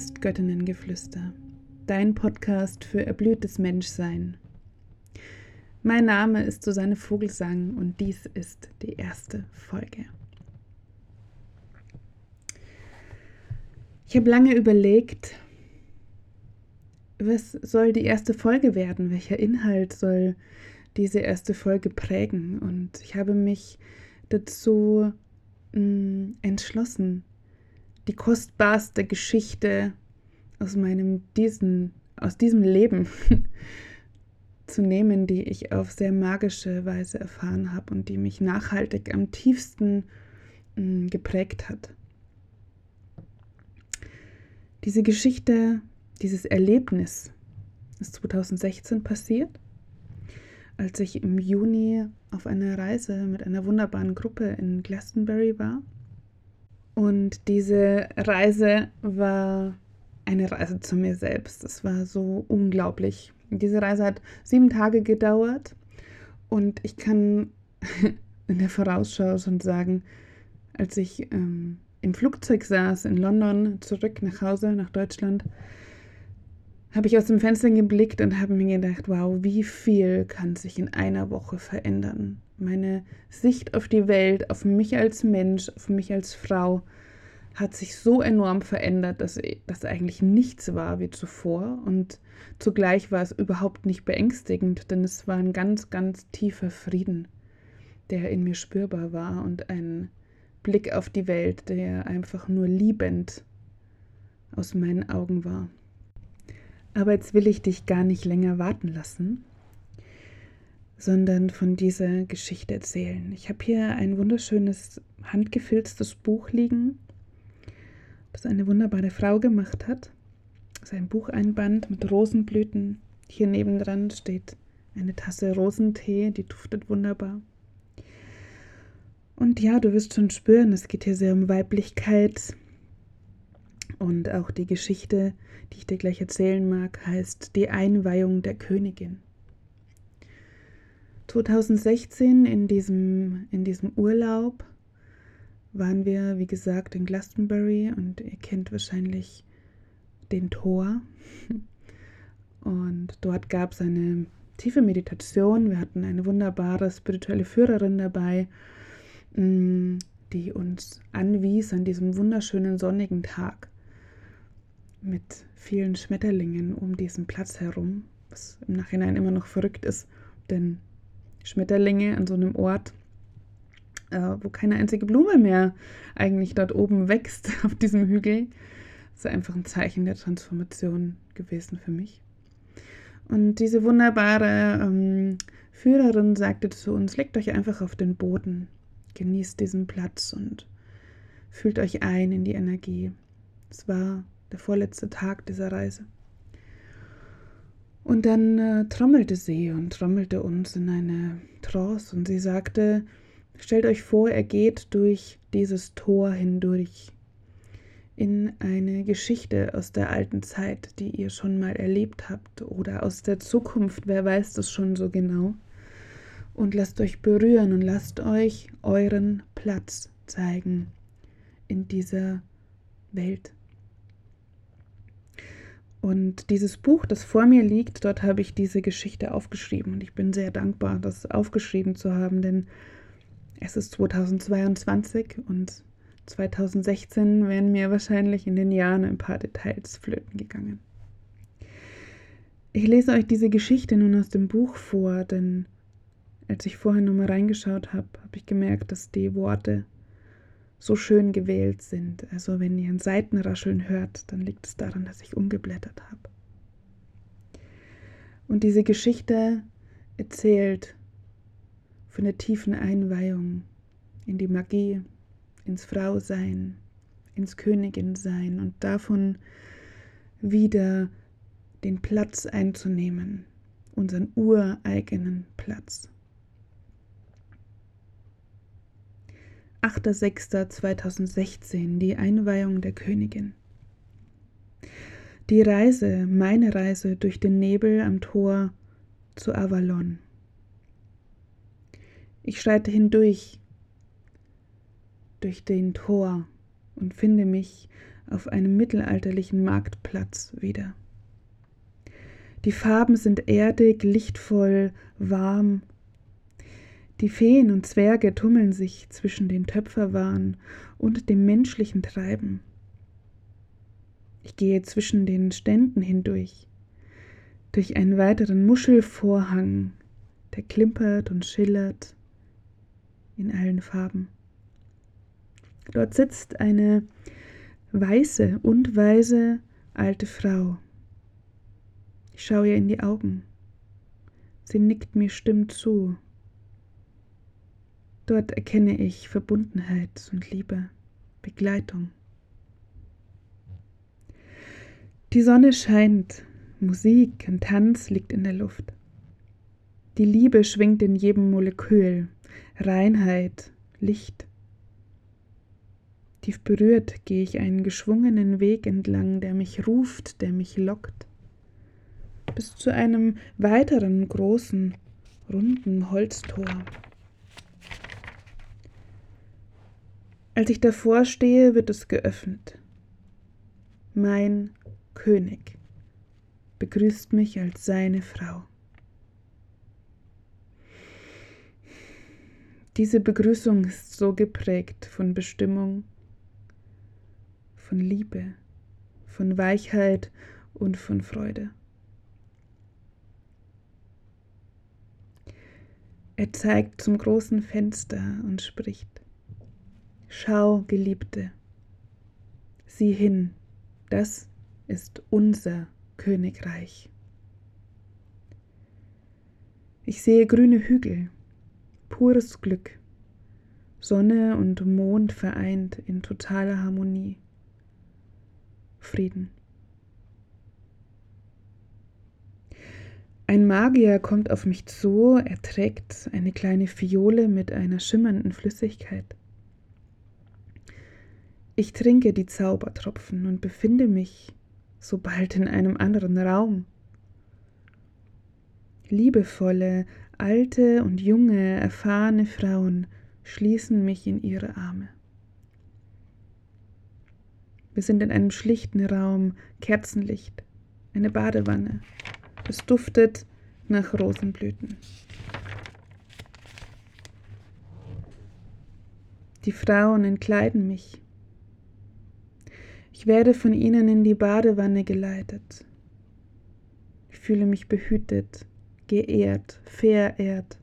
Podcast Göttinnengeflüster, dein Podcast für erblühtes Menschsein. Mein Name ist Susanne Vogelsang und dies ist die erste Folge. Ich habe lange überlegt, was soll die erste Folge werden? Welcher Inhalt soll diese erste Folge prägen? Und ich habe mich dazu mh, mm, entschlossen, die kostbarste Geschichte aus meinem diesen aus diesem Leben zu nehmen, die ich auf sehr magische Weise erfahren habe und die mich nachhaltig am tiefsten mh, mm, geprägt hat. Diese Geschichte, dieses Erlebnis ist 2016 passiert, als ich im Juni auf einer Reise mit einer wunderbaren Gruppe in Glastonbury war. Und diese Reise war eine Reise zu mir selbst. Es war so unglaublich. Diese Reise hat sieben Tage gedauert und ich kann in der Vorausschau schon sagen, als ich ähm, im Flugzeug saß in London, zurück nach Hause, nach Deutschland, habe ich aus dem Fenster geblickt und habe mir gedacht, wow, wie viel kann sich in einer Woche verändern. Meine Sicht auf die Welt, auf mich als Mensch, auf mich als Frau hat sich so enorm verändert, dass das eigentlich nichts war wie zuvor. Und zugleich war es überhaupt nicht beängstigend, denn es war ein ganz, ganz tiefer Frieden, der in mir spürbar war und ein Blick auf die Welt, der einfach nur liebend aus meinen Augen war. Aber jetzt will ich dich gar nicht länger warten lassen, sondern von dieser Geschichte erzählen. Ich habe hier ein wunderschönes handgefilztes Buch liegen, das eine wunderbare Frau gemacht hat. Das ist ein Bucheinband mit Rosenblüten. Hier nebendran steht eine Tasse Rosentee, die duftet wunderbar. Und ja, du wirst schon spüren, es geht hier sehr um Weiblichkeit. Und auch die Geschichte, die ich dir gleich erzählen mag, heißt Die Einweihung der Königin. 2016 in diesem, in diesem Urlaub waren wir, wie gesagt, in Glastonbury und ihr kennt wahrscheinlich den Tor. Und dort gab es eine tiefe Meditation. Wir hatten eine wunderbare spirituelle Führerin dabei Mm, die uns anwies an diesem wunderschönen sonnigen Tag mit vielen Schmetterlingen um diesen Platz herum, was im Nachhinein immer noch verrückt ist, denn Schmetterlinge an so einem Ort, äh, wo keine einzige Blume mehr eigentlich dort oben wächst auf diesem Hügel, ist einfach ein Zeichen der Transformation gewesen für mich. Und diese wunderbare ähm, Führerin sagte zu uns, legt euch einfach auf den Boden Genießt diesen Platz und fühlt euch ein in die Energie. Es war der vorletzte Tag dieser Reise. Und dann äh, trommelte sie und trommelte uns in eine Trance und sie sagte, stellt euch vor, er geht durch dieses Tor hindurch in eine Geschichte aus der alten Zeit, die ihr schon mal erlebt habt oder aus der Zukunft, wer weiß das schon so genau und lasst euch berühren und lasst euch euren Platz zeigen in dieser Welt. Und dieses Buch, das vor mir liegt, dort habe ich diese Geschichte aufgeschrieben und ich bin sehr dankbar, das aufgeschrieben zu haben, denn es ist 2022 und 2016 wären mir wahrscheinlich in den Jahren ein paar Details flöten gegangen. Ich lese euch diese Geschichte nun aus dem Buch vor, denn als ich vorhin nochmal reingeschaut habe, habe ich gemerkt, dass die Worte so schön gewählt sind. Also wenn ihr ein Seitenrascheln hört, dann liegt es daran, dass ich umgeblättert habe. Und diese Geschichte erzählt von der tiefen Einweihung in die Magie, ins Frausein, ins Königinsein und davon wieder den Platz einzunehmen, unseren ureigenen Platz. 8.6.2016, die Einweihung der Königin. Die Reise, meine Reise durch den Nebel am Tor zu Avalon. Ich schreite hindurch, durch den Tor und finde mich auf einem mittelalterlichen Marktplatz wieder. Die Farben sind erdig, lichtvoll, warm. Die Feen und Zwerge tummeln sich zwischen den Töpferwaren und dem menschlichen Treiben. Ich gehe zwischen den Ständen hindurch, durch einen weiteren Muschelvorhang, der klimpert und schillert in allen Farben. Dort sitzt eine weiße und weise alte Frau. Ich schaue ihr in die Augen. Sie nickt mir stimm zu. Dort erkenne ich Verbundenheit und Liebe, Begleitung. Die Sonne scheint, Musik und Tanz liegt in der Luft. Die Liebe schwingt in jedem Molekül, Reinheit, Licht. Tief berührt gehe ich einen geschwungenen Weg entlang, der mich ruft, der mich lockt, bis zu einem weiteren großen, runden Holztor. Als ich davor stehe, wird es geöffnet. Mein König begrüßt mich als seine Frau. Diese Begrüßung ist so geprägt von Bestimmung, von Liebe, von Weichheit und von Freude. Er zeigt zum großen Fenster und spricht, Schau, Geliebte, sieh hin, das ist unser Königreich. Ich sehe grüne Hügel, pures Glück, Sonne und Mond vereint in totaler Harmonie, Frieden. Ein Magier kommt auf mich zu, er trägt eine kleine Fiole mit einer schimmernden Flüssigkeit. Ich trinke die Zaubertropfen und befinde mich sobald in einem anderen Raum. Liebevolle, alte und junge, erfahrene Frauen schließen mich in ihre Arme. Wir sind in einem schlichten Raum, Kerzenlicht, eine Badewanne. Es duftet nach Rosenblüten. Die Frauen entkleiden mich. Ich werde von ihnen in die Badewanne geleitet. Ich fühle mich behütet, geehrt, verehrt,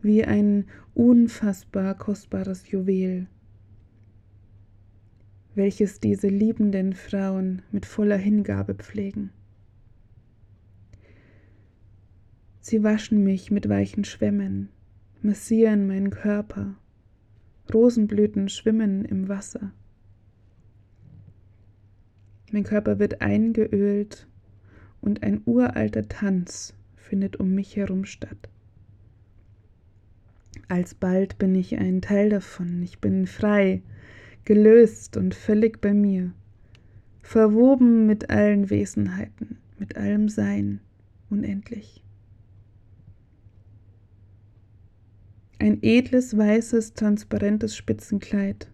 wie ein unfassbar kostbares Juwel, welches diese liebenden Frauen mit voller Hingabe pflegen. Sie waschen mich mit weichen Schwämmen, massieren meinen Körper, Rosenblüten schwimmen im Wasser. Mein Körper wird eingeölt und ein uralter Tanz findet um mich herum statt. Alsbald bin ich ein Teil davon, ich bin frei, gelöst und völlig bei mir, verwoben mit allen Wesenheiten, mit allem Sein, unendlich. Ein edles, weißes, transparentes Spitzenkleid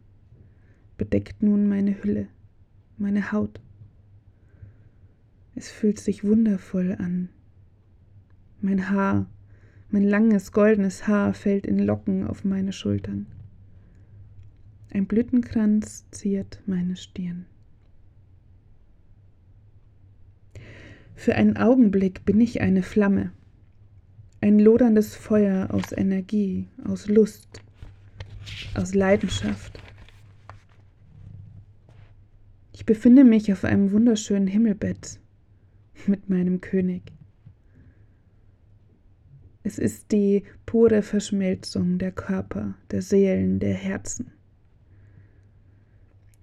bedeckt nun meine Hülle, meine Haut. Es fühlt sich wundervoll an. Mein Haar, mein langes goldenes Haar fällt in Locken auf meine Schultern. Ein Blütenkranz ziert meine Stirn. Für einen Augenblick bin ich eine Flamme, ein loderndes Feuer aus Energie, aus Lust, aus Leidenschaft. Ich befinde mich auf einem wunderschönen Himmelbett mit meinem König. Es ist die pure Verschmelzung der Körper, der Seelen, der Herzen.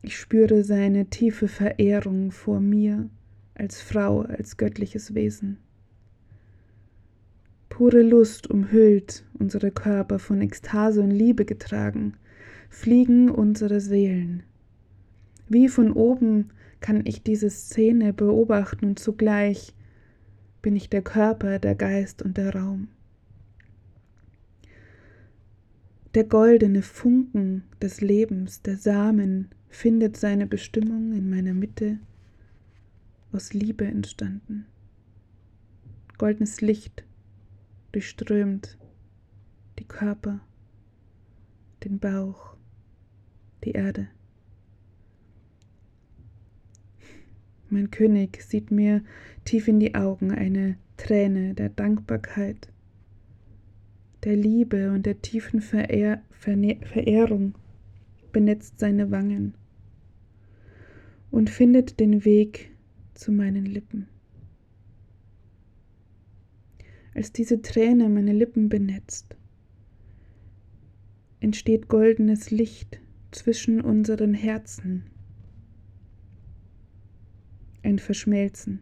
Ich spüre seine tiefe Verehrung vor mir als Frau, als göttliches Wesen. Pure Lust umhüllt unsere Körper von Ekstase und Liebe getragen, fliegen unsere Seelen. Wie von oben kann ich diese Szene beobachten und zugleich bin ich der Körper, der Geist und der Raum. Der goldene Funken des Lebens, der Samen, findet seine Bestimmung in meiner Mitte, aus Liebe entstanden. Goldenes Licht durchströmt die Körper, den Bauch, die Erde. Mein König sieht mir tief in die Augen eine Träne der Dankbarkeit, der Liebe und der tiefen Verehr Verehrung benetzt seine Wangen und findet den Weg zu meinen Lippen. Als diese Träne meine Lippen benetzt, entsteht goldenes Licht zwischen unseren Herzen, ein Verschmelzen,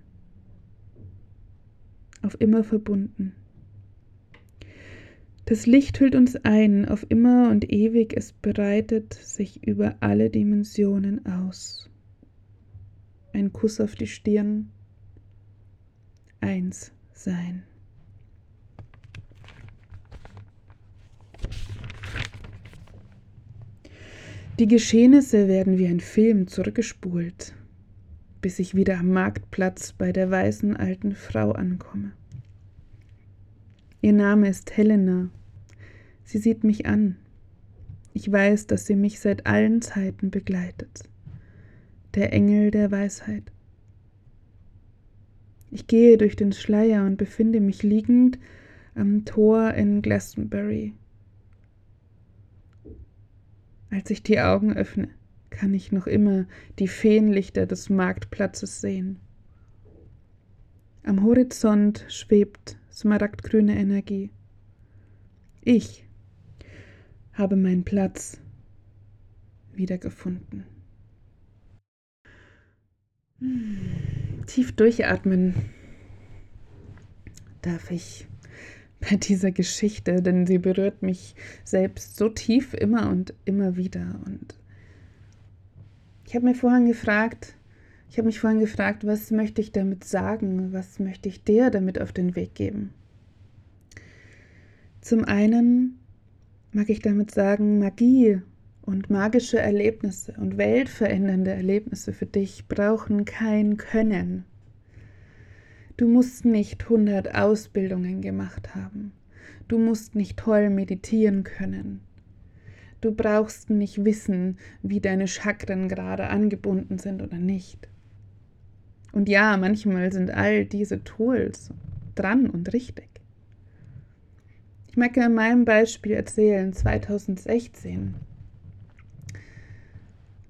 auf immer verbunden. Das Licht hüllt uns ein, auf immer und ewig, es breitet sich über alle Dimensionen aus. Ein Kuss auf die Stirn, eins sein. Die Geschehnisse werden wie ein Film zurückgespult, bis ich wieder am Marktplatz bei der weißen alten Frau ankomme. Ihr Name ist Helena. Sie sieht mich an. Ich weiß, dass sie mich seit allen Zeiten begleitet. Der Engel der Weisheit. Ich gehe durch den Schleier und befinde mich liegend am Tor in Glastonbury. Als ich die Augen öffne, kann ich noch immer die Feenlichter des Marktplatzes sehen. Am Horizont schwebt smaragdgrüne Energie. Ich habe meinen Platz wiedergefunden. Hm, tief durchatmen darf ich bei dieser Geschichte, denn sie berührt mich selbst so tief immer und immer wieder. Und ich habe mir vorhin gefragt, ich habe mich vorhin gefragt, was möchte ich damit sagen? Was möchte ich dir damit auf den Weg geben? Zum einen mag ich damit sagen, Magie und magische Erlebnisse und weltverändernde Erlebnisse für dich brauchen kein Können. Du musst nicht 100 Ausbildungen gemacht haben. Du musst nicht toll meditieren können. Du brauchst nicht wissen, wie deine Chakren gerade angebunden sind oder nicht. Und ja, manchmal sind all diese Tools dran und richtig. Ich möchte an meinem Beispiel erzählen, 2016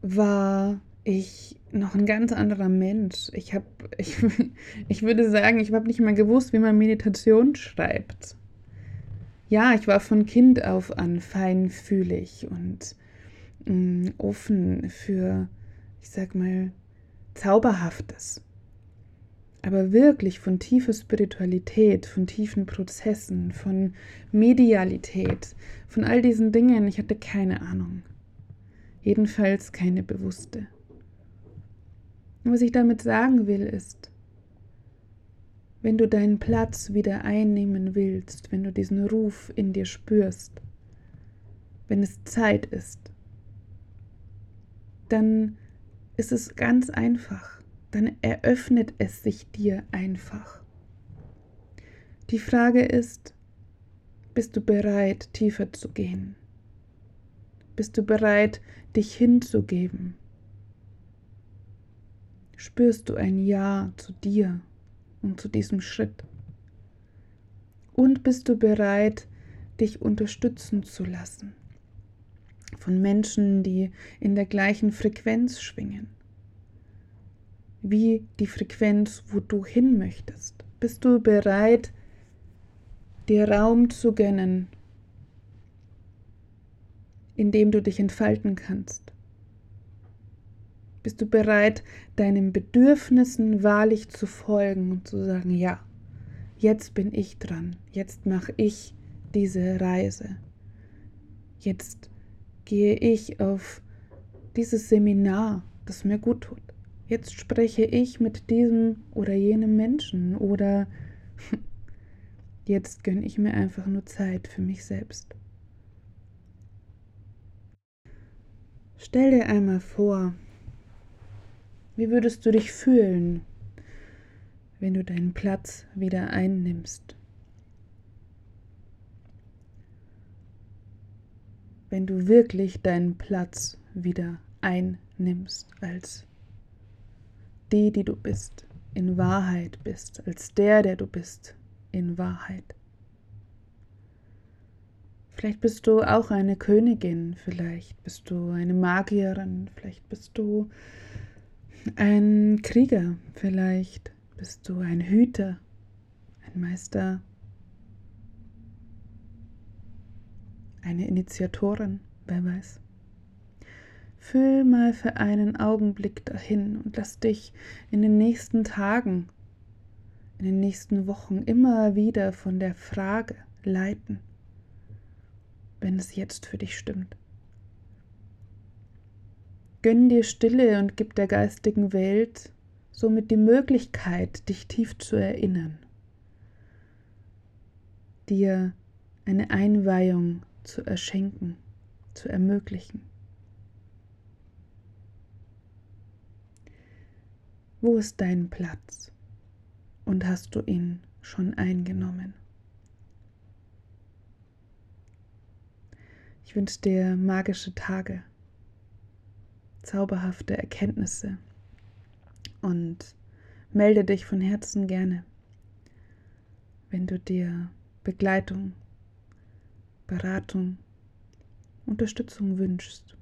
war ich noch ein ganz anderer Mensch. Ich habe, ich, ich würde sagen, ich habe nicht mal gewusst, wie man Meditation schreibt. Ja, ich war von Kind auf an feinfühlig und mh, mm, offen für, ich sag mal, Zauberhaftes aber wirklich von tiefer Spiritualität, von tiefen Prozessen, von Medialität, von all diesen Dingen, ich hatte keine Ahnung. Jedenfalls keine bewusste. Was ich damit sagen will, ist, wenn du deinen Platz wieder einnehmen willst, wenn du diesen Ruf in dir spürst, wenn es Zeit ist, dann ist es ganz einfach dann eröffnet es sich dir einfach. Die Frage ist, bist du bereit, tiefer zu gehen? Bist du bereit, dich hinzugeben? Spürst du ein Ja zu dir und zu diesem Schritt? Und bist du bereit, dich unterstützen zu lassen von Menschen, die in der gleichen Frequenz schwingen? wie die Frequenz, wo du hin möchtest? Bist du bereit, dir Raum zu gönnen, in dem du dich entfalten kannst? Bist du bereit, deinen Bedürfnissen wahrlich zu folgen und zu sagen, ja, jetzt bin ich dran, jetzt mache ich diese Reise, jetzt gehe ich auf dieses Seminar, das mir gut tut. Jetzt spreche ich mit diesem oder jenem Menschen oder jetzt gönne ich mir einfach nur Zeit für mich selbst. Stell dir einmal vor, wie würdest du dich fühlen, wenn du deinen Platz wieder einnimmst? Wenn du wirklich deinen Platz wieder einnimmst als die, die du bist, in Wahrheit bist, als der, der du bist, in Wahrheit. Vielleicht bist du auch eine Königin, vielleicht bist du eine Magierin, vielleicht bist du ein Krieger, vielleicht bist du ein Hüter, ein Meister, eine Initiatorin, wer weiß. Fühl mal für einen Augenblick dahin und lass dich in den nächsten Tagen, in den nächsten Wochen immer wieder von der Frage leiten wenn es jetzt für dich stimmt. Gönn dir Stille und gib der geistigen Welt somit die Möglichkeit, dich tief zu erinnern, dir eine Einweihung zu erschenken, zu ermöglichen. Wo ist dein Platz und hast du ihn schon eingenommen? Ich wünsche dir magische Tage, zauberhafte Erkenntnisse und melde dich von Herzen gerne, wenn du dir Begleitung, Beratung, Unterstützung wünschst.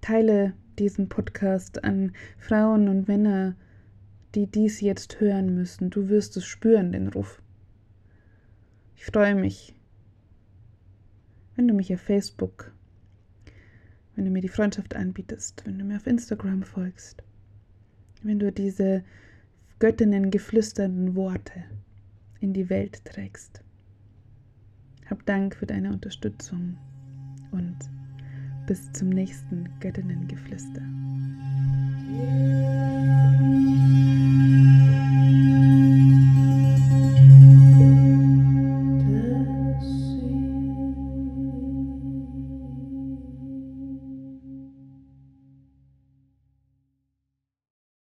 Teile diesen Podcast an Frauen und Männer, die dies jetzt hören müssen. Du wirst es spüren, den Ruf. Ich freue mich, wenn du mich auf Facebook, wenn du mir die Freundschaft anbietest, wenn du mir auf Instagram folgst, wenn du diese Göttinnen geflüsternden Worte in die Welt trägst. Hab Dank für deine Unterstützung und bis zum nächsten Göttinnengeflüster.